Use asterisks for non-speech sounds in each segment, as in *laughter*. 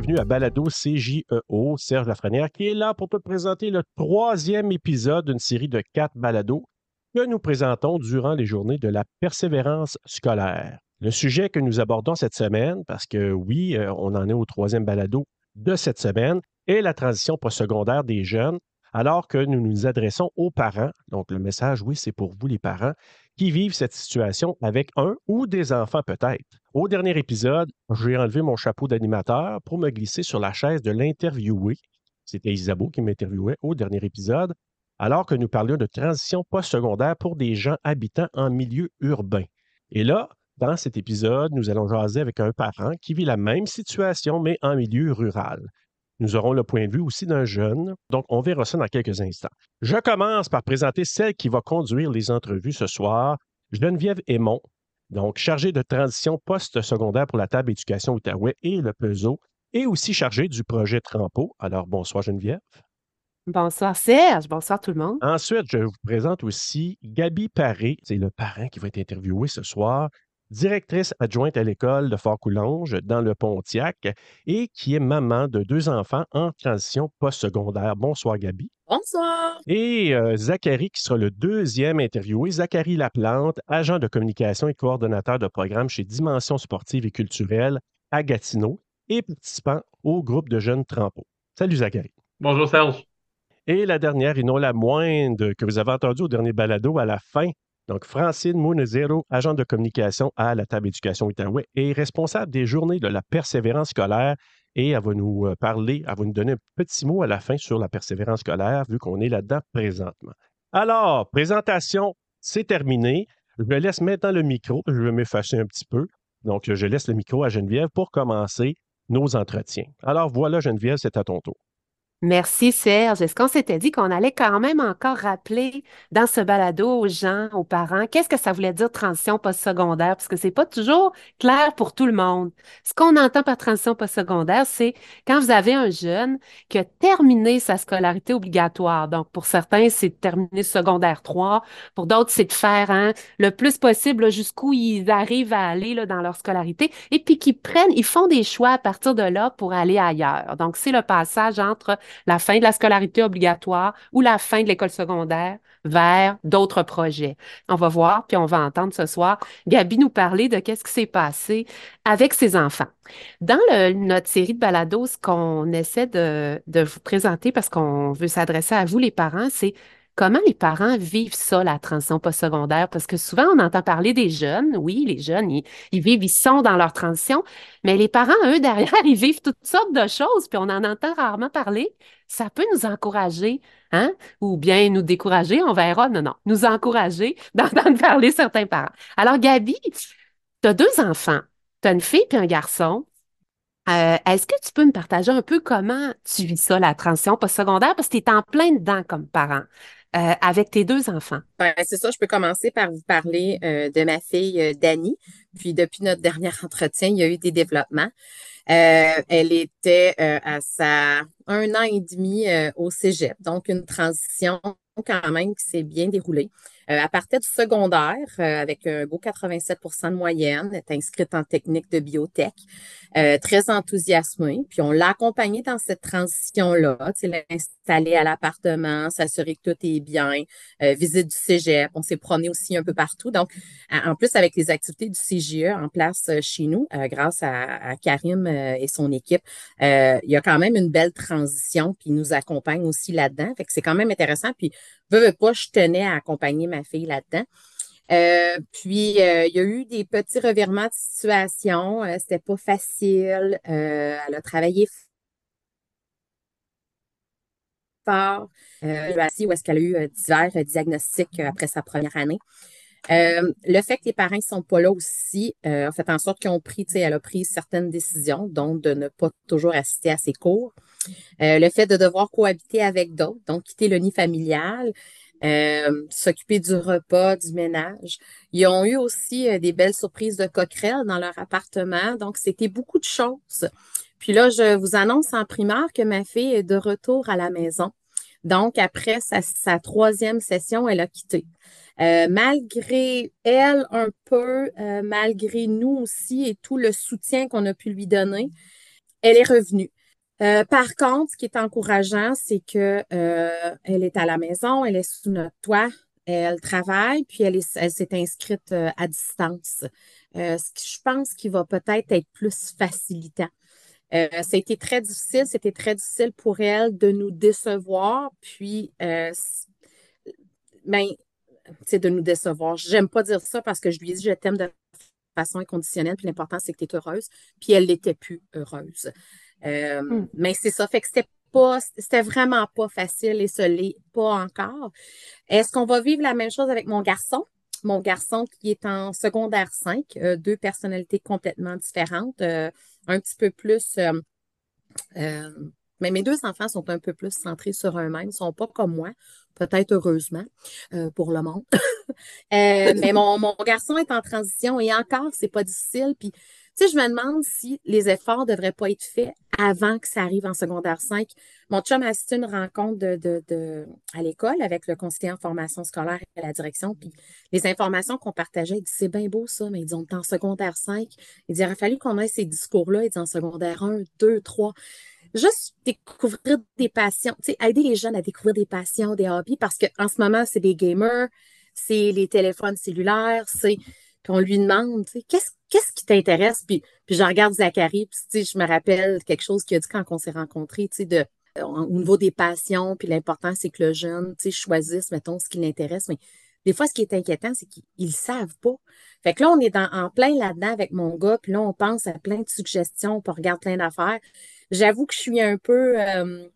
bienvenue à Balado CJEO, Serge Lafrenière, qui est là pour te présenter le troisième épisode d'une série de quatre balados que nous présentons durant les journées de la persévérance scolaire. Le sujet que nous abordons cette semaine, parce que oui, euh, on en est au troisième balado de cette semaine, est la transition postsecondaire des jeunes, alors que nous nous adressons aux parents. Donc, le message, oui, c'est pour vous les parents qui vivent cette situation avec un ou des enfants peut-être. Au dernier épisode, j'ai enlevé mon chapeau d'animateur pour me glisser sur la chaise de l'interviewé. C'était Isabeau qui m'interviewait au dernier épisode, alors que nous parlions de transition postsecondaire pour des gens habitant en milieu urbain. Et là, dans cet épisode, nous allons jaser avec un parent qui vit la même situation, mais en milieu rural. Nous aurons le point de vue aussi d'un jeune, donc on verra ça dans quelques instants. Je commence par présenter celle qui va conduire les entrevues ce soir, Geneviève Aymon, donc chargée de transition post-secondaire pour la table éducation Outaouais et le PESO, et aussi chargée du projet Trampo. Alors bonsoir Geneviève. Bonsoir Serge, bonsoir tout le monde. Ensuite, je vous présente aussi Gabi Paré, c'est le parent qui va être interviewé ce soir directrice adjointe à l'école de Fort-Coulonge dans le Pontiac et qui est maman de deux enfants en transition postsecondaire. Bonsoir, Gabi. Bonsoir. Et euh, Zachary, qui sera le deuxième interviewé. Zachary Laplante, agent de communication et coordonnateur de programme chez Dimension sportive et culturelle à Gatineau et participant au groupe de jeunes Trampo. Salut, Zachary. Bonjour, Serge. Et la dernière, et non la moindre, que vous avez entendu au dernier balado à la fin, donc, Francine Mounezero, agent de communication à la table éducation Outaouais, est responsable des journées de la persévérance scolaire et elle va nous euh, parler, elle va nous donner un petit mot à la fin sur la persévérance scolaire, vu qu'on est là-dedans présentement. Alors, présentation, c'est terminé. Je laisse maintenant le micro. Je vais m'effacer un petit peu. Donc, je laisse le micro à Geneviève pour commencer nos entretiens. Alors, voilà, Geneviève, c'est à ton tour. Merci Serge. Est-ce qu'on s'était dit qu'on allait quand même encore rappeler dans ce balado aux gens, aux parents, qu'est-ce que ça voulait dire transition postsecondaire? Parce que c'est pas toujours clair pour tout le monde. Ce qu'on entend par transition postsecondaire, c'est quand vous avez un jeune qui a terminé sa scolarité obligatoire. Donc, pour certains, c'est de terminer secondaire 3. Pour d'autres, c'est de faire hein, le plus possible jusqu'où ils arrivent à aller dans leur scolarité. Et puis qu'ils prennent, ils font des choix à partir de là pour aller ailleurs. Donc, c'est le passage entre la fin de la scolarité obligatoire ou la fin de l'école secondaire vers d'autres projets. On va voir, puis on va entendre ce soir Gabi nous parler de qu'est-ce qui s'est passé avec ses enfants. Dans notre série de balados, qu'on essaie de vous présenter parce qu'on veut s'adresser à vous, les parents, c'est Comment les parents vivent ça, la transition postsecondaire? Parce que souvent, on entend parler des jeunes. Oui, les jeunes, ils, vivent, ils sont dans leur transition. Mais les parents, eux, *laughs* derrière, ils vivent toutes sortes de choses, puis on en entend rarement parler. Ça peut nous encourager, hein? Ou bien nous décourager, on verra. Non, non, nous encourager *laughs* d'entendre parler certains parents. Alors, Gabi, tu as deux enfants. Tu as une fille et un garçon. Euh, est-ce que tu peux me partager un peu comment tu vis ça, la transition postsecondaire? Parce que tu es en plein dedans comme parent. Euh, avec tes deux enfants? Ben, c'est ça, je peux commencer par vous parler euh, de ma fille euh, Dani. Puis depuis notre dernier *laughs* entretien, il y a eu des développements. Elle était à sa un an et demi au Cégep, donc une transition quand même qui s'est bien déroulée. Euh, elle partait du secondaire euh, avec un beau 87% de moyenne. Elle est inscrite en technique de biotech. Euh, très enthousiasmée. Puis on l'a accompagnée dans cette transition-là. L'installer à l'appartement, s'assurer que tout est bien, visite du cégep. On s'est promené aussi un peu partout. Donc, en plus, avec les activités du CGE en place chez nous, grâce à, Karim et son équipe, il y a quand même une belle transition. Puis il nous accompagne aussi là-dedans. C'est quand même intéressant. Puis veux, veux pas, je tenais à accompagner ma fille là-dedans. Euh, puis, euh, il y a eu des petits revirements de situation. Euh, c'était pas facile. elle a travaillé fort. où est-ce qu'elle a eu divers diagnostics après sa première année. Le fait que les parents ne sont pas là aussi a fait en sorte qu'ils ont pris, elle a pris certaines décisions, dont de ne pas toujours assister à ses cours. le fait de devoir cohabiter avec d'autres, donc quitter le nid familial, euh, s'occuper du repas, du ménage. Ils ont eu aussi euh, des belles surprises de coquerelles dans leur appartement. Donc, c'était beaucoup de choses. Puis là, je vous annonce en primaire que ma fille est de retour à la maison. Donc, après sa, troisième session, elle a quitté. Euh, malgré elle un peu, malgré nous aussi et tout le soutien qu'on a pu lui donner, elle est revenue. Euh, par contre, ce qui est encourageant, c'est que euh, elle est à la maison, elle est sous notre toit, elle travaille, puis elle s'est inscrite euh, à distance. ce que je pense qu'il va peut-être être plus facilitant. ça a été très difficile, c'était très difficile pour elle de nous décevoir, puis ben, de nous décevoir. J'aime pas dire ça parce que je lui ai dit je t'aime de façon inconditionnelle, puis l'important c'est que tu es heureuse, puis elle n'était plus heureuse. Euh, hmm. Mais c'est ça, fait que c'était pas, c'était vraiment pas facile et ce l'est pas encore. Est-ce qu'on va vivre la même chose avec mon garçon? Mon garçon qui est en secondaire 5, euh, deux personnalités complètement différentes, euh, un petit peu plus. Mais mes deux enfants sont un peu plus centrés sur eux-mêmes, sont pas comme moi, peut-être heureusement pour le monde. *laughs* mais mon, mon garçon est en transition et encore, c'est pas difficile. Puis tu sais, je me demande si les efforts devraient pas être faits avant que ça arrive en secondaire 5. Mon chum a assisté une rencontre de, à l'école avec le conseiller en formation scolaire et la direction. Puis les informations qu'on partageait, il dit c'est bien beau ça, mais ils ont en secondaire 5. Il dit il aurait fallu qu'on ait ces discours-là. Il dit en secondaire 1, 2, 3 juste découvrir des passions, tu sais, aider les jeunes à découvrir des passions, des hobbies, parce qu'en ce moment, c'est des gamers, c'est les téléphones cellulaires, c'est qu'on lui demande, tu sais, qu'est-ce qu'est-ce qui t'intéresse? Puis, puis je regarde Zachary, puis tu sais, je me rappelle quelque chose qu'il a dit quand on s'est rencontrés, tu sais, de, au niveau des passions, puis l'important, c'est que le jeune, tu sais, choisisse, mettons, ce qui l'intéresse. Mais des fois, ce qui est inquiétant, c'est qu'ils ne savent pas. Fait que là, on est en plein là-dedans avec mon gars, puis là, on pense à plein de suggestions, puis on regarde plein d'affaires. J'avoue que je suis un peu euh,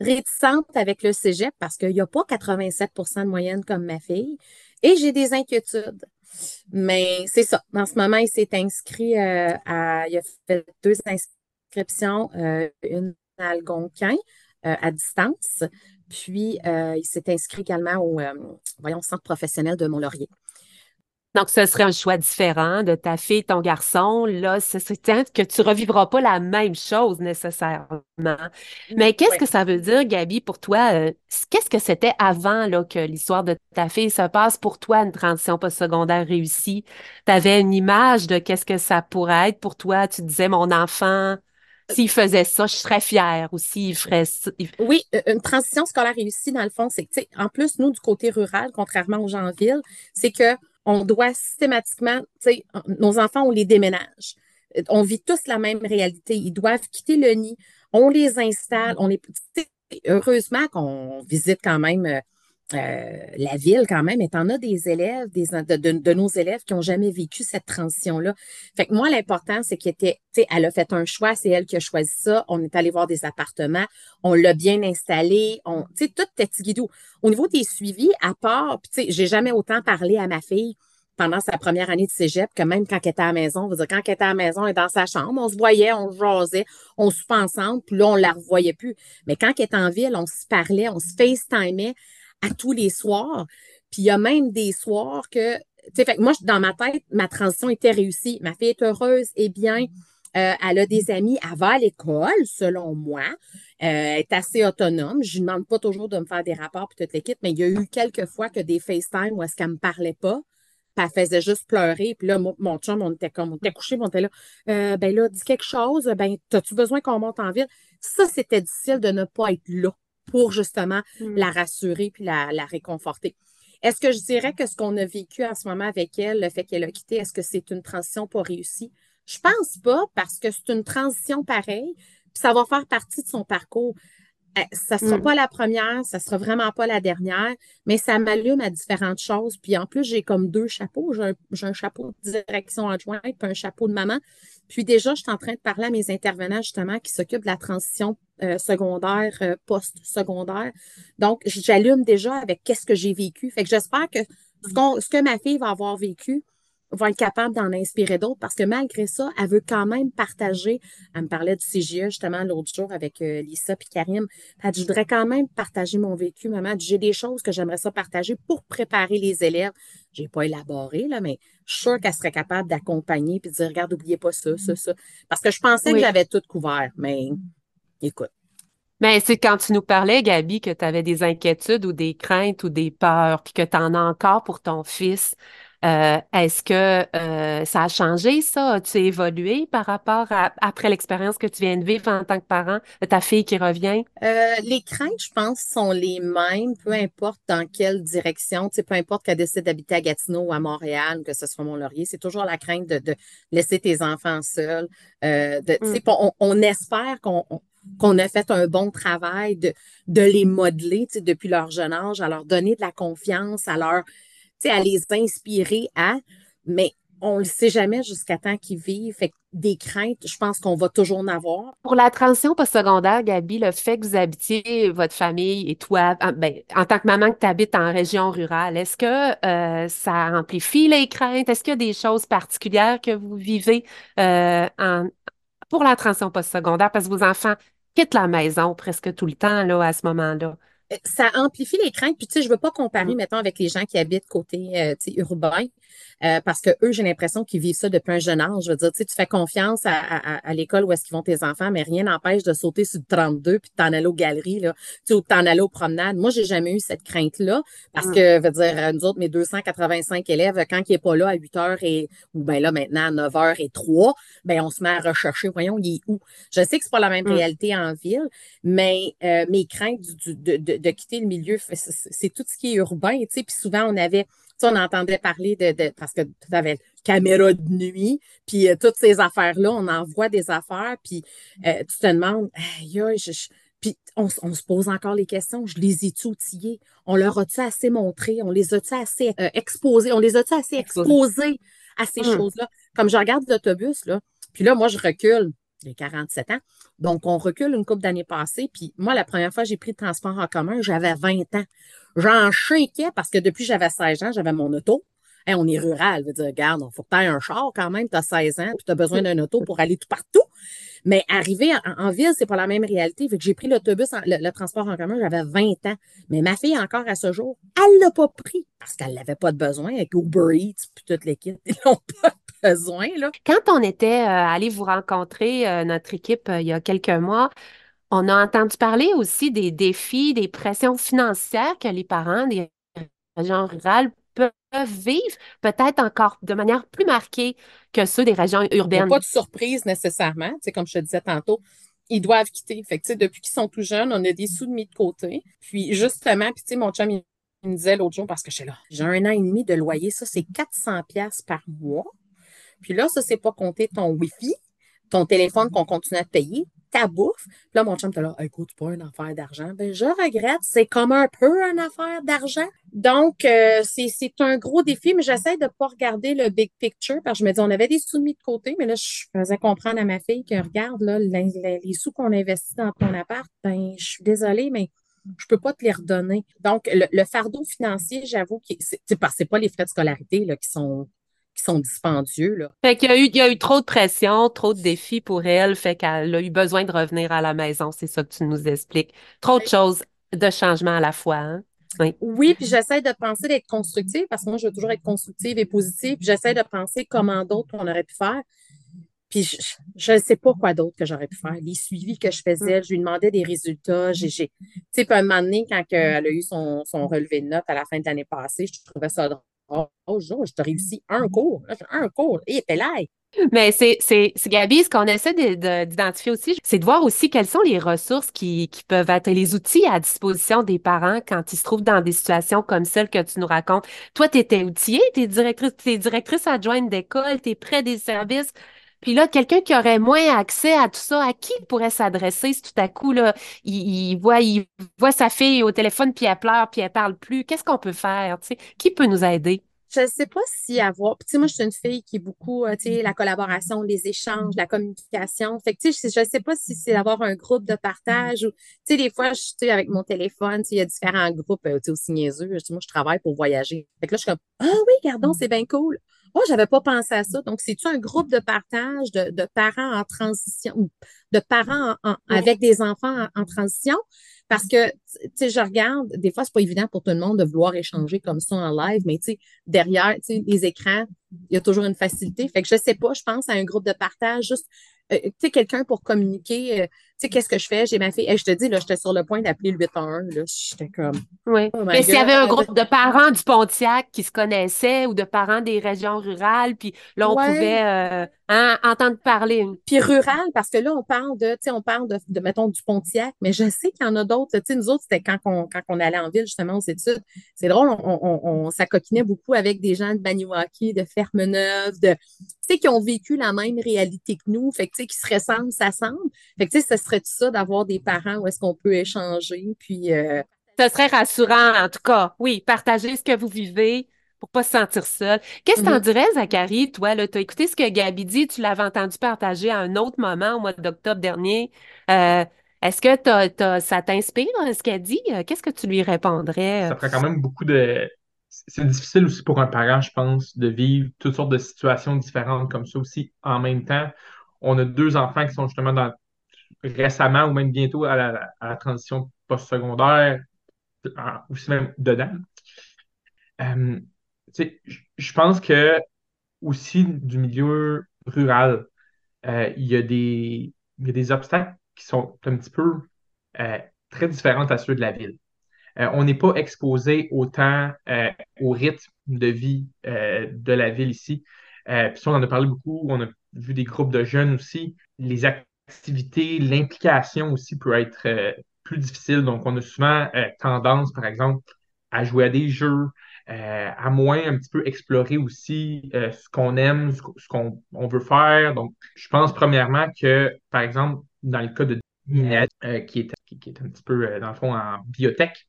réticente avec le cégep parce qu'il n'y a pas 87 de moyenne comme ma fille et j'ai des inquiétudes. Mais c'est ça. En ce moment, il s'est inscrit euh, à. Il a fait deux inscriptions, euh, une à Algonquin à distance, puis il s'est inscrit également au voyons, centre professionnel de Mont-Laurier. Donc, ce serait un choix différent de ta fille, ton garçon. Là, ce serait que tu revivras pas la même chose nécessairement. Mais qu'est-ce que ça veut dire, Gabi, pour toi? Euh, qu'est-ce que c'était avant là, que l'histoire de ta fille se passe? Pour toi, une transition postsecondaire réussie? Tu avais une image de qu'est-ce que ça pourrait être pour toi? Tu disais, mon enfant, s'il faisait ça, je serais fière ou s'il ferait ça. Oui, une transition scolaire réussie, dans le fond, c'est que, en plus, nous, du côté rural, contrairement aux gens en ville, c'est que on doit systématiquement, tu sais, nos enfants, on les déménage. On vit tous la même réalité. Ils doivent quitter le nid. On les installe. On les, heureusement qu'on visite quand même euh, la ville quand même, et t'en as des élèves, des, de, nos élèves qui n'ont jamais vécu cette transition-là. Fait que moi, l'important, c'est qu'elle était, elle a fait un choix, c'est elle qui a choisi ça. On est allé voir des appartements, on l'a bien installé, on, tu sais, tout était guidou. Au niveau des suivis, à part, tu sais, j'ai jamais autant parlé à ma fille pendant sa première année de cégep que même quand elle était à la maison. Dire, quand elle était à la maison, était dans sa chambre, on se voyait, on jasait, on se ensemble, puis là, on la revoyait plus. Mais quand elle était en ville, on se parlait, on se FaceTimait à tous les soirs. Puis il y a même des soirs que, tu sais, fait moi, dans ma tête, ma transition était réussie. Ma fille est heureuse et bien. Euh, elle a des amis, elle va à l'école, selon moi. Euh, elle est assez autonome. Je ne demande pas toujours de me faire des rapports pour toute l'équipe, mais il y a eu quelques fois que des FaceTime où est-ce qu'elle ne me parlait pas. Puis elle faisait juste pleurer. Puis là, mon, chum, on était comme, on était couché, on était là. Euh, ben là, dis quelque chose. Ben, as-tu besoin qu'on monte en ville? Ça, c'était difficile de ne pas être là pour justement mm. la rassurer puis la, réconforter. Est-ce que je dirais que ce qu'on a vécu en ce moment avec elle, le fait qu'elle a quitté, est-ce que c'est une transition pas réussie? Je pense pas parce que c'est une transition pareille, puis ça va faire partie de son parcours. Eh, ça ne sera mm. pas la première, ça ne sera vraiment pas la dernière, mais ça m'allume à différentes choses. Puis en plus, j'ai comme deux chapeaux. J'ai un, chapeau de direction adjointe puis un chapeau de maman. Puis déjà, je suis en train de parler à mes intervenants justement qui s'occupent de la transition euh, secondaire, euh, post-secondaire. Donc, j'allume déjà avec qu'est-ce que j'ai vécu. Fait que j'espère que ce, ce que ma fille va avoir vécu, va être capable d'en inspirer d'autres parce que malgré ça, elle veut quand même partager. Elle me parlait du CGE justement l'autre jour avec euh, Lisa et Karim. Elle dit, je voudrais quand même partager mon vécu, maman. J'ai des choses que j'aimerais ça partager pour préparer les élèves. J'ai pas élaboré, là, mais je suis sûre qu'elle serait capable d'accompagner puis de dire, regarde, n'oubliez pas ça, ça, ça. Parce que je pensais que j'avais tout couvert, mais écoute. Mais c'est quand tu nous parlais, Gabi, que tu avais des inquiétudes ou des craintes ou des peurs, puis que tu en as encore pour ton fils. Euh, est-ce que euh, ça a changé, ça? As-tu évolué par rapport à après l'expérience que tu viens de vivre en tant que parent de ta fille qui revient? Euh, les craintes, je pense, sont les mêmes, peu importe dans quelle direction, tu sais, peu importe qu'elle décide d'habiter à Gatineau ou à Montréal, que ce soit Mont-Laurier, c'est toujours la crainte de, laisser tes enfants seuls. de, mm. on, on, espère qu'on qu'on a fait un bon travail de, de les modeler depuis leur jeune âge, à leur donner de la confiance, à leur à les inspirer à, mais on ne le sait jamais jusqu'à temps qu'ils vivent. Fait des craintes, je pense qu'on va toujours en avoir. Pour la transition postsecondaire, Gabi, le fait que vous habitiez votre famille et toi, ben, en tant que maman que tu habites en région rurale, est-ce que euh, ça amplifie les craintes? Est-ce qu'il y a des choses particulières que vous vivez euh, en, pour la transition postsecondaire? Parce que vos enfants quittent la maison presque tout le temps là, à ce moment-là ça amplifie les craintes. Puis, tu sais, je veux pas comparer, mm. mettons, avec les gens qui habitent côté, euh, tu sais, urbain. Euh, parce que eux, j'ai l'impression qu'ils vivent ça depuis un jeune âge. Je veux dire, tu sais, tu fais confiance à, à, l'école où est-ce qu'ils vont tes enfants, mais rien n'empêche de sauter sur le 32 puis de t'en aller aux galeries, là, tu sais, ou de t'en aller aux promenades. Moi, j'ai jamais eu cette crainte-là parce mm. que, je veux dire, nous autres, mes 285 élèves, quand il est pas là à 8 heures et, ou ben là, maintenant, à 9 h et 3, ben, on se met à rechercher, voyons, il est où? Je sais que c'est pas la même mm. réalité en ville, mais euh, mes craintes du, de, de, de quitter le milieu, c'est tout ce qui est urbain, tu sais, puis souvent, on avait on entendait parler de, parce que tu avais caméra de nuit, puis euh, toutes ces affaires-là, on envoie des affaires, puis euh, tu te demandes, puis on, se pose encore les questions, je les ai-tu outillés? On leur a-tu assez montré? On les a-tu assez euh, exposés? On les a-tu assez exposés à ces hum. choses-là? Comme je regarde l'autobus, là, puis là, moi, je recule, j'ai 47 ans, donc on recule une couple d'années passées, puis moi, la première fois que j'ai pris le transport en commun, j'avais 20 ans. J'en chinquais parce que depuis j'avais 16 ans, j'avais mon auto. on est rural, veut dire, regarde, il faut que tu un char quand même, tu as 16 ans, puis tu as besoin d'un auto pour aller tout partout. Mais arriver en, ville, c'est pas la même réalité. Fait que j'ai pris l'autobus, le, transport en commun, j'avais 20 ans. Mais ma fille, encore à ce jour, elle l'a pas pris parce qu'elle n'avait pas de besoin avec Uber Eats puis toute l'équipe. Ils n'ont pas besoin. Là. Quand on était euh, allé vous rencontrer, euh, notre équipe, euh, il y a quelques mois, on a entendu parler aussi des défis, des pressions financières que les parents des régions rurales peuvent vivre, peut-être encore de manière plus marquée que ceux des régions urbaines. pas de surprise nécessairement, tu comme je te disais tantôt. Ils doivent quitter. Fait que, depuis qu'ils sont tout jeunes, on a des sous de mis de côté. Puis justement, puis mon chum, il me disait l'autre jour, parce que je là, j'ai un an et demi de loyer, ça, c'est 400 pièces par mois. Puis là, ça, c'est pas compter ton Wi-Fi, ton téléphone qu'on continue à te payer, ta bouffe. Là, mon chum était là, écoute, pas une affaire d'argent. Ben, je regrette, c'est comme un peu une affaire d'argent. Donc, euh, c'est un gros défi, mais j'essaie de pas regarder le big picture parce que je me dis, on avait des sous mis de côté, mais là, je faisais comprendre à ma fille que regarde, là, les, sous qu'on investit dans ton appart, ben, je suis désolée, mais je peux pas te les redonner. Donc, le, fardeau financier, j'avoue que c'est pas, pas les frais de scolarité là, qui sont sont dispendieux. Là. Fait qu'il y a eu, il y a eu trop de pression, trop de défis pour elle, fait qu'elle a eu besoin de revenir à la maison. C'est ça que tu nous expliques. Trop de choses, de changements à la fois. Hein? Oui. oui, puis j'essaie de penser d'être constructive parce que moi, je veux toujours être constructive et positive. J'essaie de penser comment d'autres on aurait pu faire. Puis je ne sais pas quoi d'autre que j'aurais pu faire. Les suivis que je faisais, mm. je lui demandais des résultats. J'ai, tu sais, un moment donné, quand elle a eu son, son relevé de notes à la fin de l'année passée, je trouvais ça drôle Oh, je t'ai réussi un cours. Un cours. Et là. Mais c'est, c'est, Gabi, ce qu'on essaie d'identifier aussi, c'est de voir aussi quelles sont les ressources qui, peuvent être les outils à disposition des parents quand ils se trouvent dans des situations comme celle que tu nous racontes. Toi, tu étais outillée, tu es directrice, directrice adjointe d'école, tu es près des services. Puis là, quelqu'un qui aurait moins accès à tout ça, à qui il pourrait s'adresser si tout à coup, là, il, voit, il voit sa fille au téléphone, puis elle pleure, puis elle parle plus? Qu'est-ce qu'on peut faire? sais? Qui peut nous aider? Je ne sais pas si avoir. Tu sais, moi, je suis une fille qui est beaucoup, euh, tu sais, la collaboration, les échanges, la communication. Fait que, tu sais, je ne sais pas si c'est d'avoir un groupe de partage ou, tu sais, des fois, je suis avec mon téléphone, il y a différents groupes, euh, tu sais, aussi niaiseux. Moi, je travaille pour voyager. Fait que là, je suis comme, ah oui, gardons, c'est bien cool. Oh, j'avais pas pensé à ça. Donc, c'est-tu un groupe de partage de, de, parents en transition ou de parents avec des enfants en, transition? Parce que, tu sais, je regarde, des fois, c'est pas évident pour tout le monde de vouloir échanger comme ça en live, mais tu sais, derrière, tu sais, les écrans, il y a toujours une facilité. Fait que je sais pas, je pense à un groupe de partage, juste, euh, tu sais, quelqu'un pour communiquer, euh, sais, qu'est-ce que je fais? J'ai ma fille. et je te dis, là, j'étais sur le point d'appeler le 811. Là, j'étais comme. Oui. Oh Mais s'il y avait un groupe de parents du Pontiac qui se connaissaient ou de parents des régions rurales, puis là, on pouvait euh, hein, entendre parler. Puis rural, parce que là, on parle de, tu sais, on parle de, de, mettons, du Pontiac, mais je sais qu'il y en a d'autres. Tu sais, nous autres, c'était quand on, quand on allait en ville, justement, aux études. C'est drôle, on, on, on s'acoquinait beaucoup avec des gens de Baniwaki, de Fermeneuve, de, tu sais, qui ont vécu la même réalité que nous, fait que, tu sais, qui se ressemblent, s'assemblent. Fait que, tu sais, ce serait ça d'avoir des parents où est-ce qu'on peut échanger, puis... Euh... Ce serait rassurant, en tout cas. Oui, partager ce que vous vivez pour pas se sentir seul. Qu'est-ce que t'en mm-hmm. dirais, Zachary, toi, là, t'as écouté ce que Gabi dit, tu l'avais entendu partager à un autre moment au mois d'octobre dernier. Euh, est-ce que ça t'inspire, ce qu'elle dit? Euh, qu'est-ce que tu lui répondrais? Ça ferait quand même beaucoup de... C'est difficile aussi pour un parent, je pense, de vivre toutes sortes de situations différentes comme ça aussi en même temps. On a deux enfants qui sont justement dans récemment ou même bientôt à la, transition post-secondaire, aussi même dedans. Euh, je pense que aussi du milieu rural, euh, il y, a des, obstacles qui sont un petit peu euh, très différents à ceux de la ville. on n'est pas exposé autant au rythme de vie de la ville ici. puis on en a parlé beaucoup, on a vu des groupes de jeunes aussi. Les, l'implication aussi peut être euh, plus difficile. Donc, on a souvent euh, tendance, par exemple, à jouer à des jeux, euh, à moins un petit peu explorer aussi ce qu'on aime, ce, qu'on veut faire. Donc, je pense premièrement que, par exemple, dans le cas de Minette, qui, est, qui, est un petit peu, dans le fond, en biotech,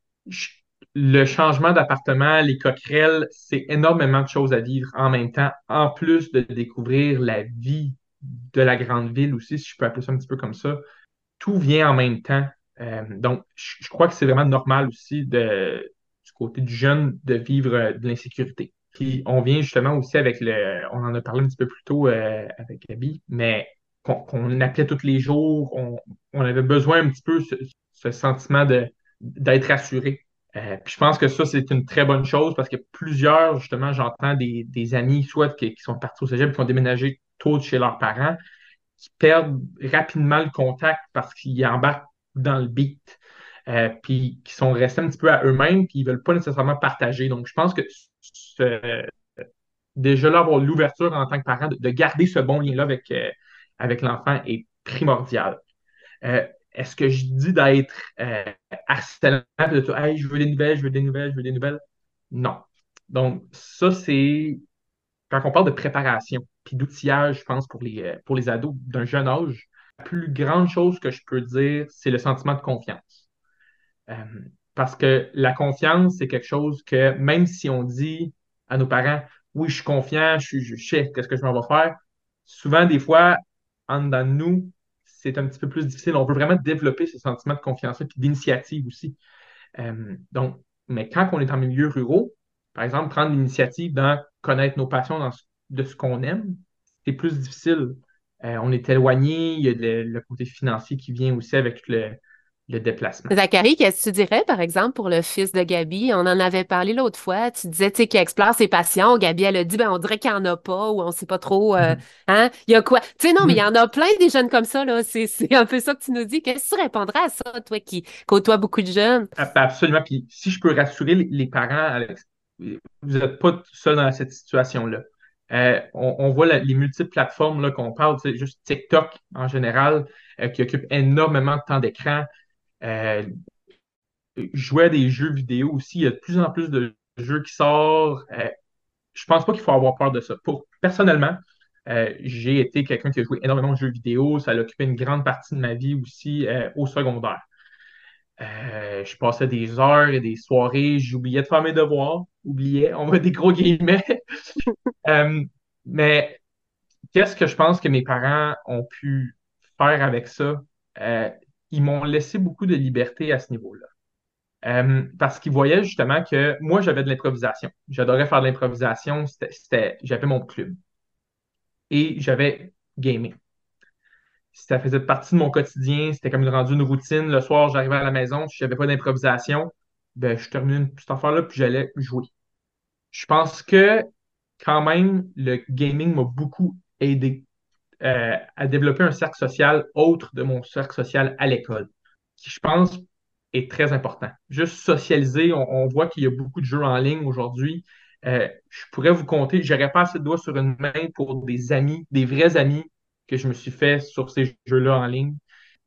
le changement d'appartement, les coquerelles, c'est énormément de choses à vivre en même temps, en plus de découvrir la vie de la grande ville aussi, si je peux appeler ça un petit peu comme ça. Tout vient en même temps. Euh, donc, je, crois que c'est vraiment normal aussi de, du côté du jeune de vivre euh, de l'insécurité. Puis on vient justement aussi avec le, on en a parlé un petit peu plus tôt euh, avec Abby, mais qu'on appelait tous les jours, on, avait besoin un petit peu ce, sentiment d'être puis je pense que ça, c'est une très bonne chose parce que plusieurs, justement, j'entends des, des, amis, soit qui, qui, sont partis au cégep, qui ont déménagé tôt chez leurs parents, qui perdent rapidement le contact parce qu'ils embarquent dans le beat, euh, puis qui sont restés un petit peu à eux-mêmes, puis ils ne veulent pas nécessairement partager. Donc, je pense que déjà là, avoir l'ouverture en tant que parent, de, garder ce bon lien-là avec, euh, avec l'enfant est primordial. Euh, est-ce que je dis d'être harcelant, de hey, je veux des nouvelles, je veux des nouvelles, je veux des nouvelles? Non. Donc, ça, c'est quand on parle de préparation puis d'outillage, je pense, pour les, euh, pour les ados d'un jeune âge, la plus grande chose que je peux dire, c'est le sentiment de confiance. Euh, parce que la confiance, c'est quelque chose que même si on dit à nos parents, oui, je suis confiant, je, je sais qu'est-ce que je m'en vais faire, souvent, des fois, en dedans de nous, c'est un petit peu plus difficile. On veut vraiment développer ce sentiment de confiance et d'initiative aussi. Euh, donc, mais quand on est en milieu ruraux, par exemple, prendre l'initiative dans connaître nos passions de ce qu'on aime, c'est plus difficile. Euh, on est éloigné, il y a le, côté financier qui vient aussi avec le, déplacement. Zachary, qu'est-ce que tu dirais, par exemple, pour le fils de Gabi? On en avait parlé l'autre fois. Tu disais, tu sais, qu'il explore ses passions. Gabi, elle a dit, ben, on dirait qu'il n'y en a pas ou on ne sait pas trop, euh, mm-hmm. hein? Il y a quoi? Tu sais, non, mais il y mm-hmm. en a plein des jeunes comme ça, là. C'est un peu ça que tu nous dis. Qu'est-ce que tu répondrais à ça, toi, qui côtoie beaucoup de jeunes? Absolument. Puis si je peux rassurer les parents, Alex, vous n'êtes pas seul dans cette situation-là. Euh, on, voit les multiples plateformes qu'on parle, juste TikTok en général, euh, qui occupe énormément de temps d'écran. Euh, jouer des jeux vidéo aussi, il y a de plus en plus de jeux qui sortent. je pense pas qu'il faut avoir peur de ça. Pour, personnellement, j'ai été quelqu'un qui a joué énormément de jeux vidéo. Ça a occupé une grande partie de ma vie aussi au secondaire. Euh, je passais des heures et des soirées, j'oubliais de faire mes devoirs, oubliais, on va des gros guillemets. *laughs* Euh, mais qu'est-ce que je pense que mes parents ont pu faire avec ça? Euh, ils m'ont laissé beaucoup de liberté à ce niveau-là. parce qu'ils voyaient justement que moi, j'avais de l'improvisation. J'adorais faire de l'improvisation. J'avais mon club. Et j'avais gaming ça faisait partie de mon quotidien, c'était comme une rendue une routine. Le soir, j'arrivais à la maison, si j'avais pas d'improvisation, ben, je terminais une petite affaire-là, puis j'allais jouer. Je pense que quand même, le gaming m'a beaucoup aidé euh, à développer un cercle social autre de mon cercle social à l'école, qui, je pense, est très important. Juste socialiser, on, voit qu'il y a beaucoup de jeux en ligne aujourd'hui. Euh, je pourrais vous compter, j'aurais pas assez de doigts sur une main pour des amis, des vrais amis que je me suis fait sur ces jeux-là en ligne.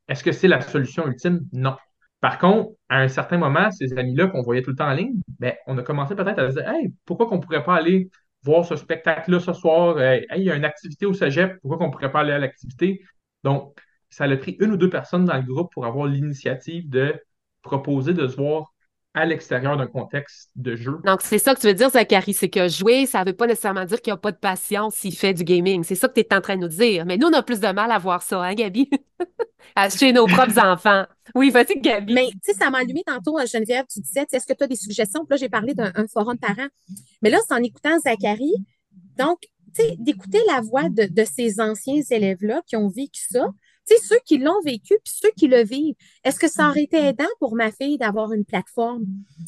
Est-ce que c'est la solution ultime? Non. Par contre, à un certain moment, ces amis-là qu'on voyait tout le temps en ligne, ben, on a commencé peut-être à se dire Hey, pourquoi qu'on ne pourrait pas aller voir ce spectacle-là ce soir? Euh, hey, il y a une activité au cégep, pourquoi qu'on ne pourrait pas à l'activité? Donc, ça a pris une ou deux personnes dans le groupe pour avoir l'initiative de proposer de se voir à l'extérieur d'un contexte de jeu. Donc, c'est ça que tu veux dire, Zachary, c'est que jouer, ça ne veut pas nécessairement dire qu'il n'y a pas de passion s'il fait du gaming. C'est ça que tu es en train de nous dire. Mais nous, on a plus de mal à voir ça, hein, Gabi? *laughs* Chez nos propres enfants. Oui, vas-y, Gabi. Mais, tu sais, ça m'a allumé tantôt, euh, Geneviève, tu disais, est-ce que tu as des suggestions? Puis là, j'ai parlé d'un forum de parents. Mais là, c'est en écoutant Zachary. Donc, tu sais, d'écouter la voix de, de ces anciens élèves-là qui ont vécu ça, tu sais, ceux qui l'ont vécu, puis ceux qui le vivent, est-ce que ça aurait été aidant pour ma fille d'avoir une plateforme,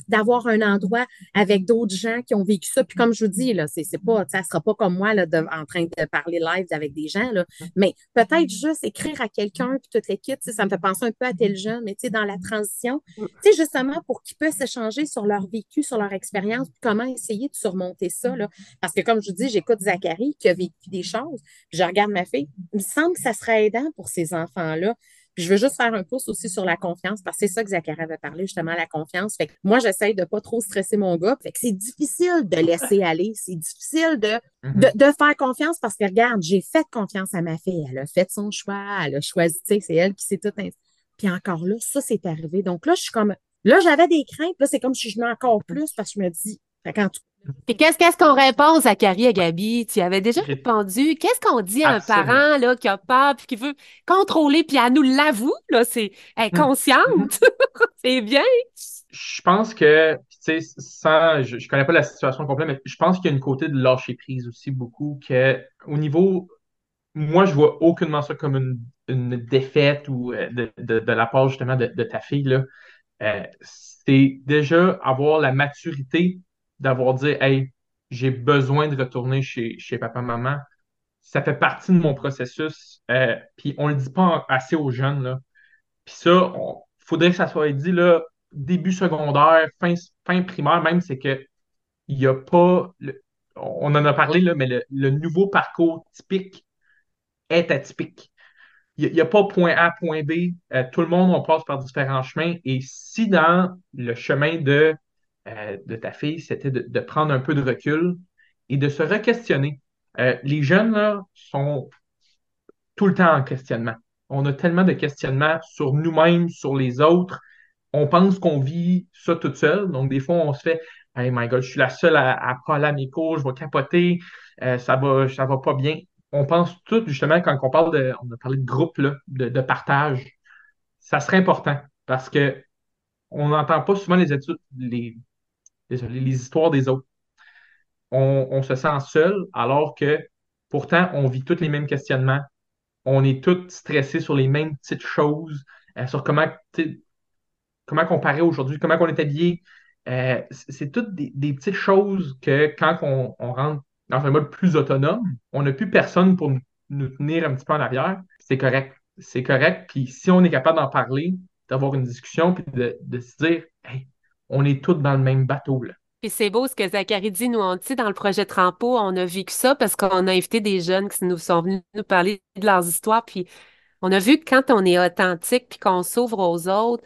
d'avoir un endroit avec d'autres gens qui ont vécu ça? Puis comme je vous dis, là, c'est, c'est pas, ça sera pas comme moi, là, en train de parler live avec des gens, là, mais peut-être juste écrire à quelqu'un, puis toute l'équipe, ça me fait penser un peu à tel jeune, mais tu sais, dans la transition, tu sais, justement pour qu'ils puissent échanger sur leur vécu, sur leur expérience, puis comment essayer de surmonter ça, là. Parce que comme je vous dis, j'écoute Zachary qui a vécu des choses, puis je regarde ma fille, il me semble que ça serait aidant pour ces enfants-là. je veux juste faire un pouce aussi sur la confiance, parce que c'est ça que Zachary avait parlé, justement, la confiance. Fait que moi, j'essaye de pas trop stresser mon gars. Fait que c'est difficile de laisser *laughs* aller. C'est difficile de, mm-hmm. de, faire confiance parce que, regarde, j'ai fait confiance à ma fille. Elle a fait son choix. Elle a choisi, tu sais, c'est elle qui s'est tout... Puis encore là, ça, c'est arrivé. Donc là, je suis comme... Là, j'avais des craintes. Là, c'est comme si je venais encore plus parce que je me dis... Fait quand et qu'est-ce qu'est-ce qu'on répond, Zachary et Gabi? Tu avais déjà répondu. Qu'est-ce qu'on dit à un parent là, qui a peur puis qui veut contrôler, puis elle nous l'avoue, là, c'est inconsciente. Mm-hmm. *laughs* c'est bien. Je pense que, tu sais, sans, je, ne connais pas la situation complète, mais je pense qu'il y a une côté de lâcher prise aussi beaucoup, que au niveau, moi, je vois aucunement ça comme une, une défaite ou euh, de, de, de, la part justement de, de ta fille, là. Euh, c'est déjà avoir la maturité d'avoir dit Hey, j'ai besoin de retourner chez, papa-maman. Ça fait partie de mon processus. Euh, puis on le dit pas assez aux jeunes. Puis ça, il faudrait que ça soit dit là, début secondaire, fin, fin primaire, même, c'est que il n'y a pas. on en a parlé, là, mais le, nouveau parcours typique est atypique. Il n'y a, pas point A, point B. Euh, tout le monde, on passe par différents chemins. Et si dans le chemin de euh, de ta fille, c'était de, prendre un peu de recul et de se re-questionner. Euh, les jeunes là, sont tout le temps en questionnement. On a tellement de questionnements sur nous-mêmes, sur les autres. On pense qu'on vit ça toute seule. Donc, des fois, on se fait Hey my God, je suis la seule à, pas aller à mes cours, je vais capoter, euh, ça va, ça va pas bien. On pense tout, justement, quand on parle de, on a parlé de groupe, là, de, de partage, ça serait important parce que on n'entend pas souvent les études, les, les histoires des autres. On, se sent seul alors que pourtant on vit tous les mêmes questionnements. On est tous stressés sur les mêmes petites choses, euh, sur comment, comment comparer aujourd'hui, comment on est habillé. Euh, c'est toutes des, petites choses que quand on, rentre dans un mode plus autonome, on n'a plus personne pour nous, tenir un petit peu en arrière. C'est correct. C'est correct. Puis si on est capable d'en parler, d'avoir une discussion, puis de, de se dire, hey, on est tous dans le même bateau. Là. Puis c'est beau ce que Zachary dit. Nous, on dit dans le projet Trampo, on a vécu ça parce qu'on a invité des jeunes qui nous sont venus nous parler de leurs histoires. Puis on a vu que quand on est authentique puis qu'on s'ouvre aux autres,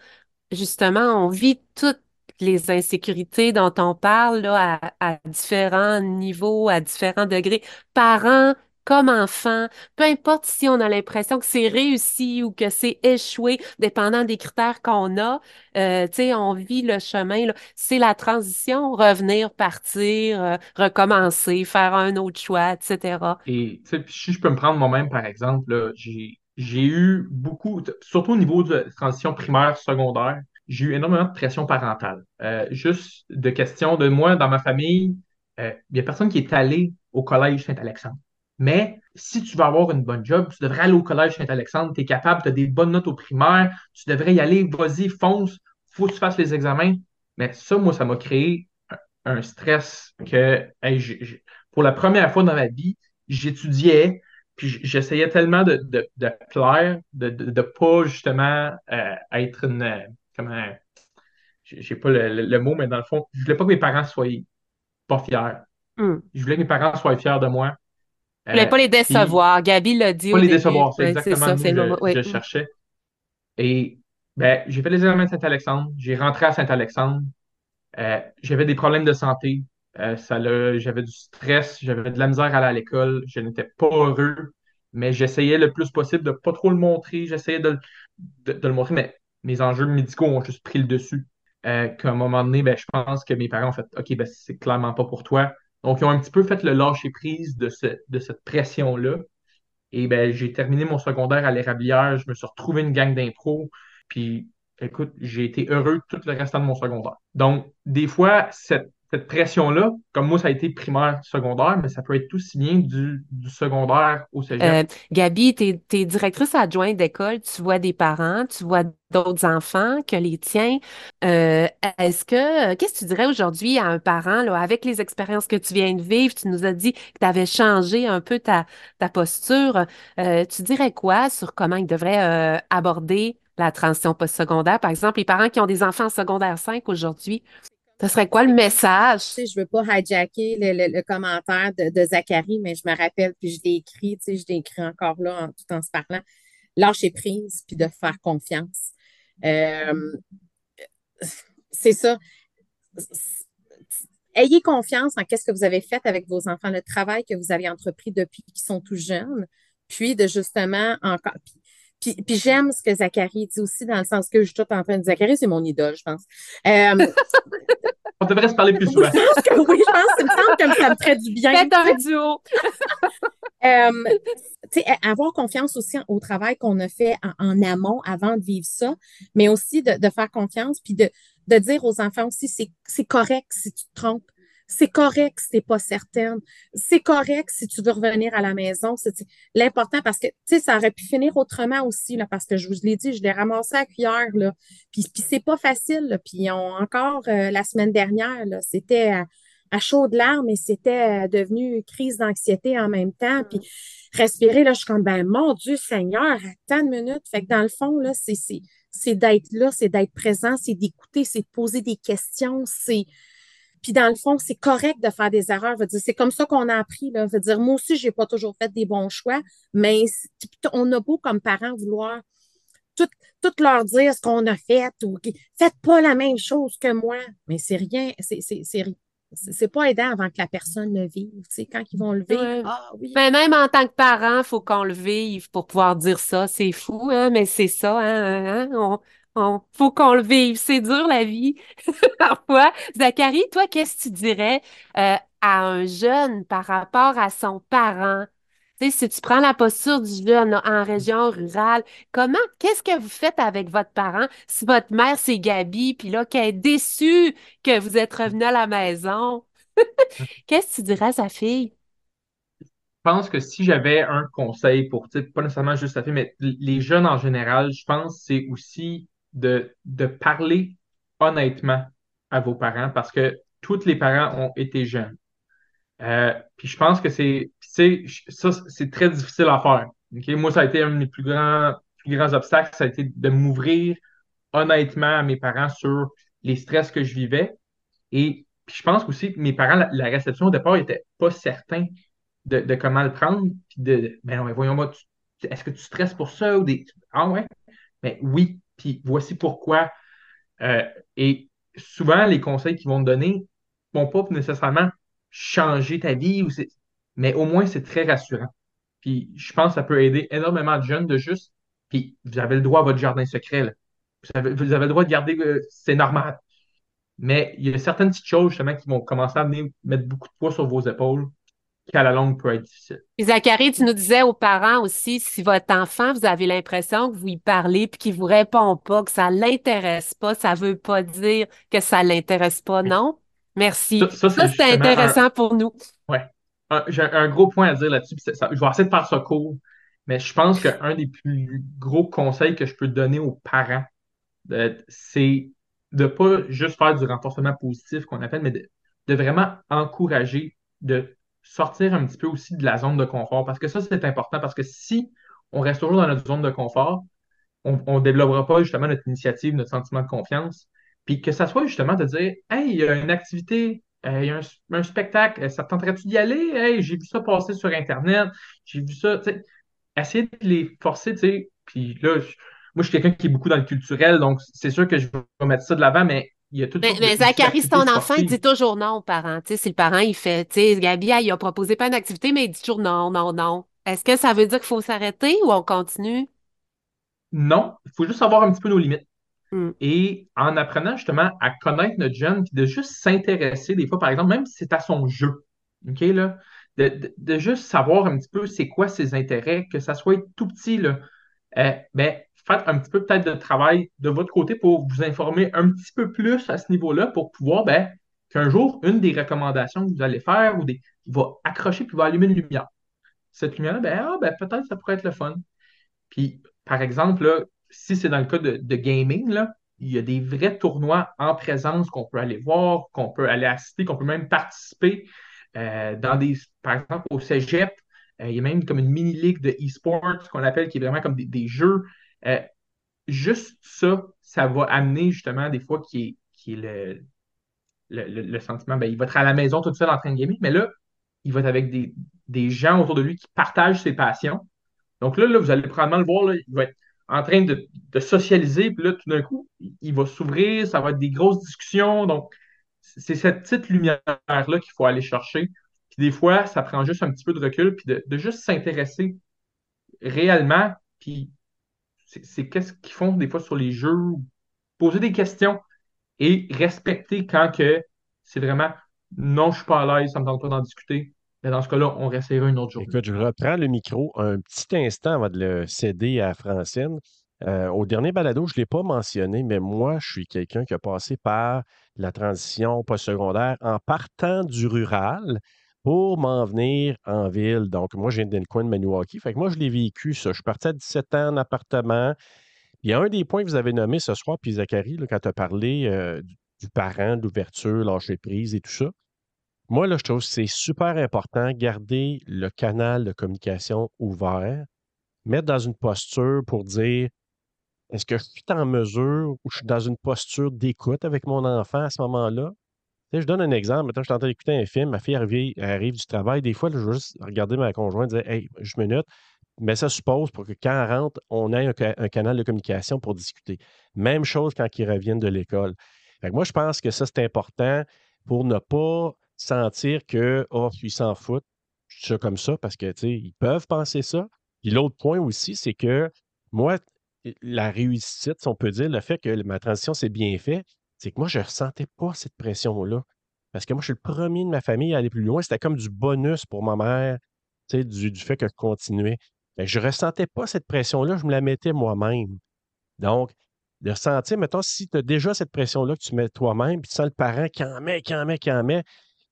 justement, on vit toutes les insécurités dont on parle là, à différents niveaux, à différents degrés. Parents, comme enfant, peu importe si on a l'impression que c'est réussi ou que c'est échoué, dépendant des critères qu'on a, euh, tu sais, on vit le chemin, c'est la transition, revenir, partir, euh, recommencer, faire un autre choix, etc. Et si je peux me prendre moi-même, par exemple, j'ai eu beaucoup, surtout au niveau de transition primaire, secondaire, j'ai eu énormément de pression parentale. Euh, juste de questions de moi, dans ma famille, il n'y a personne qui est allé au collège Saint-Alexandre. Mais si tu veux avoir une bonne job, tu devrais aller au collège Saint-Alexandre, tu es capable, tu as des bonnes notes au primaire, tu devrais y aller, vas-y, fonce, faut que tu fasses les examens. Mais ça, moi, ça m'a créé un stress que pour la première fois dans ma vie, j'étudiais, puis j'essayais tellement de, de, de, plaire, de, de, pas justement euh, être une. Comment. J'ai pas le, le, mot, mais dans le fond, je voulais pas que mes parents soient pas fiers. Hmm. Je voulais que mes parents soient fiers de moi. Je voulais pas les décevoir. Gabi l'a dit. Pas les décevoir, c'est exactement ce que je, cherchais. Et ben, j'ai fait les examens de Saint-Alexandre, j'ai rentré à Saint-Alexandre. Euh, j'avais des problèmes de santé. Euh, j'avais du stress, j'avais de la misère à aller à l'école, je n'étais pas heureux, mais j'essayais le plus possible de ne pas trop le montrer, j'essayais de, le montrer, mais mes enjeux médicaux ont juste pris le dessus. Euh, qu'à un moment donné, ben, je pense que mes parents ont fait OK, ben, c'est clairement pas pour toi. Donc, ils ont un petit peu fait le lâcher-prise de, de cette pression-là. Et ben, j'ai terminé mon secondaire à l'érablière, je me suis retrouvé une gang d'impro, puis écoute, j'ai été heureux tout le restant de mon secondaire. Donc, des fois, cette cette pression-là, comme moi, ça a été primaire, secondaire, mais ça peut être aussi bien du, secondaire au cégep. Euh, Gabi, tu es, directrice adjointe d'école, tu vois des parents, tu vois d'autres enfants que les tiens. Euh, est-ce que, qu'est-ce que tu dirais aujourd'hui à un parent, là, avec les expériences que tu viens de vivre, tu nous as dit que tu avais changé un peu ta, posture. Euh, tu dirais quoi sur comment il devrait aborder la transition postsecondaire? Par exemple, les parents qui ont des enfants en secondaire 5 aujourd'hui, ce serait quoi le message? Je ne veux pas hijacker le, commentaire de, Zachary, mais je me rappelle, puis je l'ai écrit, tu sais, je l'ai écrit encore là, tout en se parlant. Lâcher prise, puis de faire confiance. Euh, c'est ça. Ayez confiance en qu'est-ce que vous avez fait avec vos enfants, le travail que vous avez entrepris depuis qu'ils sont tout jeunes, puis de justement encore. Puis j'aime ce que Zachary dit aussi, dans le sens que je suis tout en train de Zachary, c'est mon idole, je pense. Euh, *laughs* On devrait se parler plus *laughs* souvent. oui, je pense, il me semble que ça me ferait du bien. Faites un duo. *laughs* euh, avoir confiance aussi au travail qu'on a fait en, amont avant de vivre ça, mais aussi de, de faire confiance, puis de, de dire aux enfants aussi, c'est correct si tu te trompes. C'est correct si t'es pas certaine. C'est correct si tu veux revenir à la maison. C'est l'important parce que, tu sais, ça aurait pu finir autrement aussi, là, parce que je vous l'ai dit, je l'ai ramassé à cuillère, là. Puis, puis c'est pas facile, là. Puis on, encore euh, la semaine dernière, là, c'était à, à chaudes larmes et c'était euh, devenu crise d'anxiété en même temps. Puis respirer, là, je suis comme, ben, mon Dieu Seigneur, attends une minute. Fait que dans le fond, là, c'est, c'est d'être là, c'est d'être présent, c'est d'écouter, c'est de poser des questions, c'est puis dans le fond, c'est correct de faire des erreurs. C'est comme ça qu'on a appris. Là. Veut dire, moi aussi, j'ai pas toujours fait des bons choix, mais on a beau comme parents vouloir tout, tout leur dire ce qu'on a fait ou faites pas la même chose que moi. Mais c'est rien, c'est c'est pas aidant avant que la personne le vive. Tu sais, quand ils vont le vivre, ah oui. Mais même en tant que parent, il faut qu'on le vive pour pouvoir dire ça. C'est fou, hein, mais c'est ça. Hein, hein, hein. Il faut qu'on le vive. C'est dur, la vie, *laughs* parfois. Zachary, toi, qu'est-ce que tu dirais euh, à un jeune par rapport à son parent? Si tu prends la posture du jeune en région rurale, comment, qu'est-ce que vous faites avec votre parent? Si votre mère, c'est Gabi, puis là, qu'elle est déçue que vous êtes revenu à la maison, *laughs* qu'est-ce que tu dirais à sa fille? Je pense que si j'avais un conseil pour, pas nécessairement juste sa fille, mais les jeunes en général, je pense que c'est aussi de parler honnêtement à vos parents parce que tous les parents ont été jeunes. Euh, puis je pense que c'est ça, c'est très difficile à faire. Moi, ça a été un de mes plus grands, plus grands obstacles, ça a été de m'ouvrir honnêtement à mes parents sur les stress que je vivais. Et puis je pense aussi que mes parents, la, réception au départ, n'était pas certain de, comment le prendre. Puis de, ben, voyons-moi, est-ce que tu stresses pour ça ou des. Ah ouais? Mais oui, puis voici pourquoi. Euh, et souvent, les conseils qu'ils vont te donner ne vont pas nécessairement changer ta vie, ou mais au moins, c'est très rassurant. Puis je pense que ça peut aider énormément de jeunes de juste, puis vous avez le droit à votre jardin secret. Là. Vous, avez, vous, avez, le droit de garder, euh, c'est normal. Mais il y a certaines petites choses justement qui vont commencer à venir mettre beaucoup de poids sur vos épaules qu'à la longue peut être difficile. Puis Zachary, tu nous disais aux parents aussi, si votre enfant, vous avez l'impression que vous y parlez puis qu'il vous répond pas, que ça l'intéresse pas, ça veut pas dire que ça l'intéresse pas, non? Merci. Ça, c'est intéressant pour nous. Oui. J'ai un gros point à dire là-dessus. je vais essayer de faire ça court, mais je pense qu'un des plus gros conseils que je peux donner aux parents, c'est de ne pas juste faire du renforcement positif qu'on appelle, mais de, de vraiment encourager de sortir un petit peu aussi de la zone de confort. Parce que ça, c'est important. Parce que si on reste toujours dans notre zone de confort, on ne développera pas justement notre initiative, notre sentiment de confiance. Puis que ça soit justement de dire Hey, il y a une activité, euh, il y a un, spectacle, ça te tenterait-tu d'y aller? Hey, j'ai vu ça passer sur Internet, j'ai vu ça. sais, Essayer de les forcer, tu sais. Puis là, moi, je suis quelqu'un qui est beaucoup dans le culturel, donc c'est sûr que je vais mettre ça de l'avant, mais il y a tout Mais, mais Zachary, ton enfant, il dit toujours non aux parents. Tu sais, si le parent, il fait, tu sais, Gabi, il a proposé pas d'activité, mais il dit toujours non, non, non. Est-ce que ça veut dire qu'il faut s'arrêter ou on continue? Non, il faut juste savoir un petit peu nos limites. Hmm. Et en apprenant justement à connaître notre jeune, puis de juste s'intéresser des fois, par exemple, même si c'est à son jeu, là, de, juste savoir un petit peu c'est quoi ses intérêts, que ça soit tout petit, là, euh, ben, faites un petit peu peut-être de travail de votre côté pour vous informer un petit peu plus à ce niveau-là pour pouvoir, ben, qu'un jour, une des recommandations que vous allez faire ou des, va accrocher puis va allumer une lumière. Cette lumière-là, ben, ah, ben, peut-être ça pourrait être le fun. Puis, par exemple, si c'est dans le cas de, gaming, là, il y a des vrais tournois en présence qu'on peut aller voir, qu'on peut aller assister, qu'on peut même participer euh, dans des, par exemple, au cégep, euh, il y a même comme une mini-ligue de e-sport qu'on appelle, qui est vraiment comme des, jeux. Euh, juste ça, ça va amener justement des fois qui est, qui est le, le, sentiment, ben, il va être à la maison tout seul en train de gamer, mais là, il va être avec des, des gens autour de lui qui partagent ses passions. Donc là, là vous allez probablement le voir, il va être en train de, socialiser, puis là, tout d'un coup, il va s'ouvrir, ça va être des grosses discussions. Donc, c'est cette petite lumière-là qu'il faut aller chercher. Puis des fois, ça prend juste un petit peu de recul, puis de, juste s'intéresser réellement, puis c'est qu'est-ce qu'ils font des fois sur les jeux, poser des questions et respecter quand que c'est vraiment non, je suis pas à l'aise, ça me tente pas d'en discuter. Mais dans ce cas-là, on restera une autre journée. Écoute, je reprends le micro un petit instant avant de le céder à Francine. Euh, au dernier balado, je ne l'ai pas mentionné, mais moi, je suis quelqu'un qui a passé par la transition postsecondaire en partant du rural pour m'en venir en ville. Donc, moi, j'ai viens le coin de Maniwaki. Fait que moi, je l'ai vécu, ça. Je suis parti à 17 ans en appartement. Il y a un des points que vous avez nommé ce soir, puis Zachary, quand tu as parlé euh, du parent, de l'ouverture, lâcher prise et tout ça. Moi, là, je trouve que c'est super important, garder le canal de communication ouvert, mettre dans une posture pour dire est-ce que je suis en mesure ou je suis dans une posture d'écoute avec mon enfant à ce moment-là? je donne un exemple. Maintenant, je suis en train d'écouter un film, ma fille arrive, arrive du travail. Des fois, je veux juste regarder ma conjointe et dire Hey, je me note. Mais ça suppose pour que quand elle rentre, on ait un, canal de communication pour discuter. Même chose quand ils reviennent de l'école. Moi, je pense que ça, c'est important pour ne pas sentir que, oh, ils s'en foutent, ça comme ça, parce que, tu sais, ils peuvent penser ça. Puis l'autre point aussi, c'est que moi, la réussite, si on peut dire, le fait que ma transition s'est bien fait, c'est que moi, je ne ressentais pas cette pression-là. Parce que moi, je suis le premier de ma famille à aller plus loin. C'était comme du bonus pour ma mère, tu sais, du, fait que je continuais. je ne ressentais pas cette pression-là, je me la mettais moi-même. Donc, de ressentir, mettons, si tu as déjà cette pression-là que tu mets toi-même, puis tu sens le parent qui en met, qui en met, qui en met,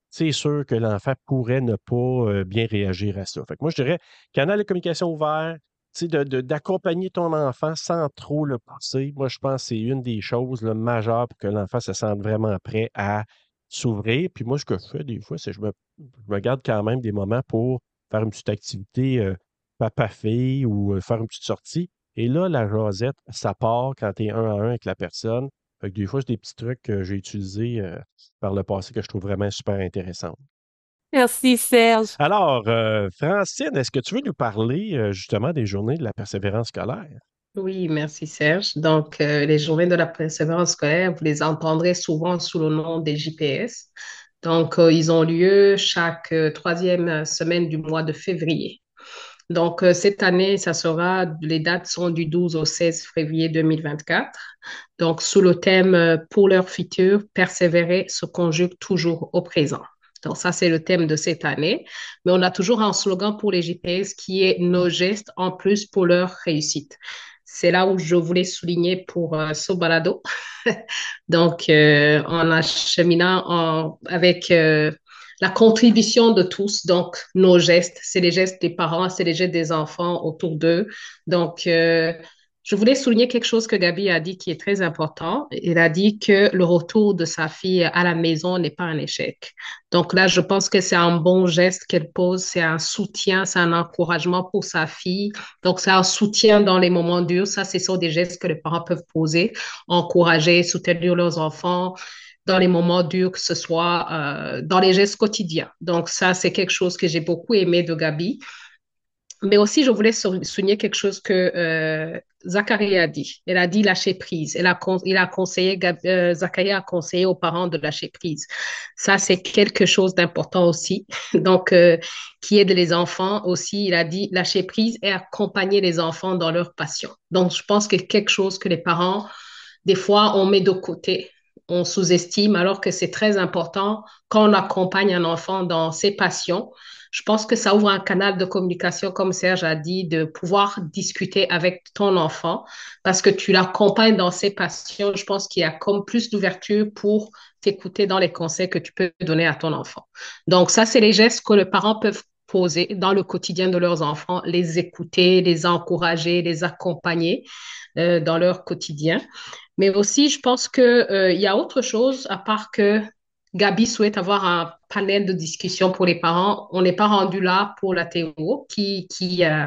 c'est sûr que l'enfant pourrait ne pas bien réagir à ça. Fait moi, je dirais, canal de communication ouvert, d'accompagner ton enfant sans trop le pousser. Moi, je pense que c'est une des choses majeures pour que l'enfant se sente vraiment prêt à s'ouvrir. Puis moi, ce que je fais des fois, c'est que je me, garde quand même des moments pour faire une petite activité papa-fille ou faire une petite sortie. Et là, la rosette, ça part quand tu es un à un avec la personne. Fait que des fois, c'est des petits trucs que j'ai utilisés euh, par le passé que je trouve vraiment super intéressants. Merci, Serge. Alors, euh, Francine, est-ce que tu veux nous parler euh, justement des journées de la persévérance scolaire? Oui, merci, Serge. Donc, les journées de la persévérance scolaire, vous les entendrez souvent sous le nom des JPS. Donc, ils ont lieu chaque troisième semaine du mois de février. Donc, euh, cette année, ça sera, les dates sont du 12 au 16 février 2024. Donc, sous le thème euh, Pour leur futur, persévérer se conjugue toujours au présent. Donc, ça, c'est le thème de cette année. Mais on a toujours un slogan pour les GPS qui est Nos gestes en plus pour leur réussite. C'est là où je voulais souligner pour euh, ce balado. *laughs* Donc, en acheminant avec la contribution de tous. Donc, nos gestes, c'est les gestes des parents, c'est les gestes des enfants autour d'eux. Donc, euh, je voulais souligner quelque chose que Gabi a dit qui est très important. Elle a dit que le retour de sa fille à la maison n'est pas un échec. Donc là, je pense que c'est un bon geste qu'elle pose, c'est un soutien, c'est un encouragement pour sa fille. Donc c'est un soutien dans les moments durs. Ça, ce sont des gestes que les parents peuvent poser, encourager, soutenir leurs enfants dans les moments durs, que ce soit euh, dans les gestes quotidiens. Donc ça, c'est quelque chose que j'ai beaucoup aimé de Gabi. Mais aussi, je voulais souligner quelque chose que euh, a dit. Elle a dit lâcher prise. Elle a, il a conseillé, euh, a conseillé aux parents de lâcher prise. Ça, c'est quelque chose d'important aussi. *laughs* Donc, euh, qui aide les enfants aussi. Il a dit lâcher prise et accompagner les enfants dans leur passion. Donc, je pense que quelque chose que les parents, des fois, on met de côté on sous-estime, alors que c'est très important quand on accompagne un enfant dans ses passions, je pense que ça ouvre un canal de communication, comme Serge a dit, de pouvoir discuter avec ton enfant parce que tu l'accompagnes dans ses passions. Je pense qu'il y a comme plus d'ouverture pour t'écouter dans les conseils que tu peux donner à ton enfant. Donc, ça, c'est les gestes que les parents peuvent poser dans le quotidien de leurs enfants, les écouter, les encourager, les accompagner euh, dans leur quotidien. Mais aussi, je pense qu'il euh, y a autre chose à part que Gabi souhaite avoir un panel de discussion pour les parents. On n'est pas rendu là pour la Théo qui, euh,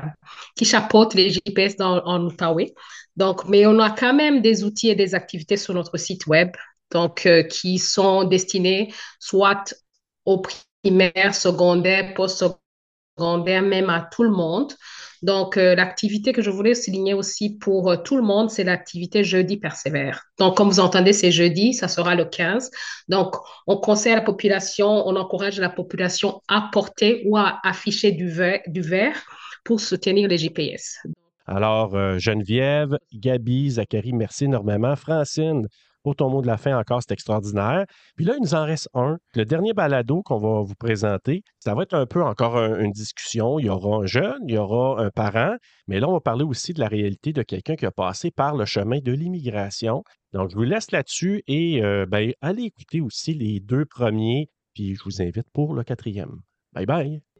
qui chapeaute les GPS dans, en Outaouais. Donc, mais on a quand même des outils et des activités sur notre site web donc, euh, qui sont destinés soit aux primaires, secondaires, post-secondaires, même à tout le monde. Donc, euh, l'activité que je voulais souligner aussi pour euh, tout le monde, c'est l'activité jeudi persévère. Donc, comme vous entendez, c'est jeudi, ça sera le 15. Donc, on conseille à la population, on encourage la population à porter ou à afficher du vert, du pour soutenir les GPS. Alors, euh, Geneviève, Gabi, Zachary, merci énormément. Francine, pour ton mot de la fin encore, c'est extraordinaire. Puis là, il nous en reste un. Le dernier balado qu'on va vous présenter, ça va être un peu encore une discussion. Il y aura un jeune, il y aura un parent, mais là, on va parler aussi de la réalité de quelqu'un qui a passé par le chemin de l'immigration. Donc, je vous laisse là-dessus et euh, ben, allez écouter aussi les deux premiers, puis je vous invite pour le quatrième. Bye bye!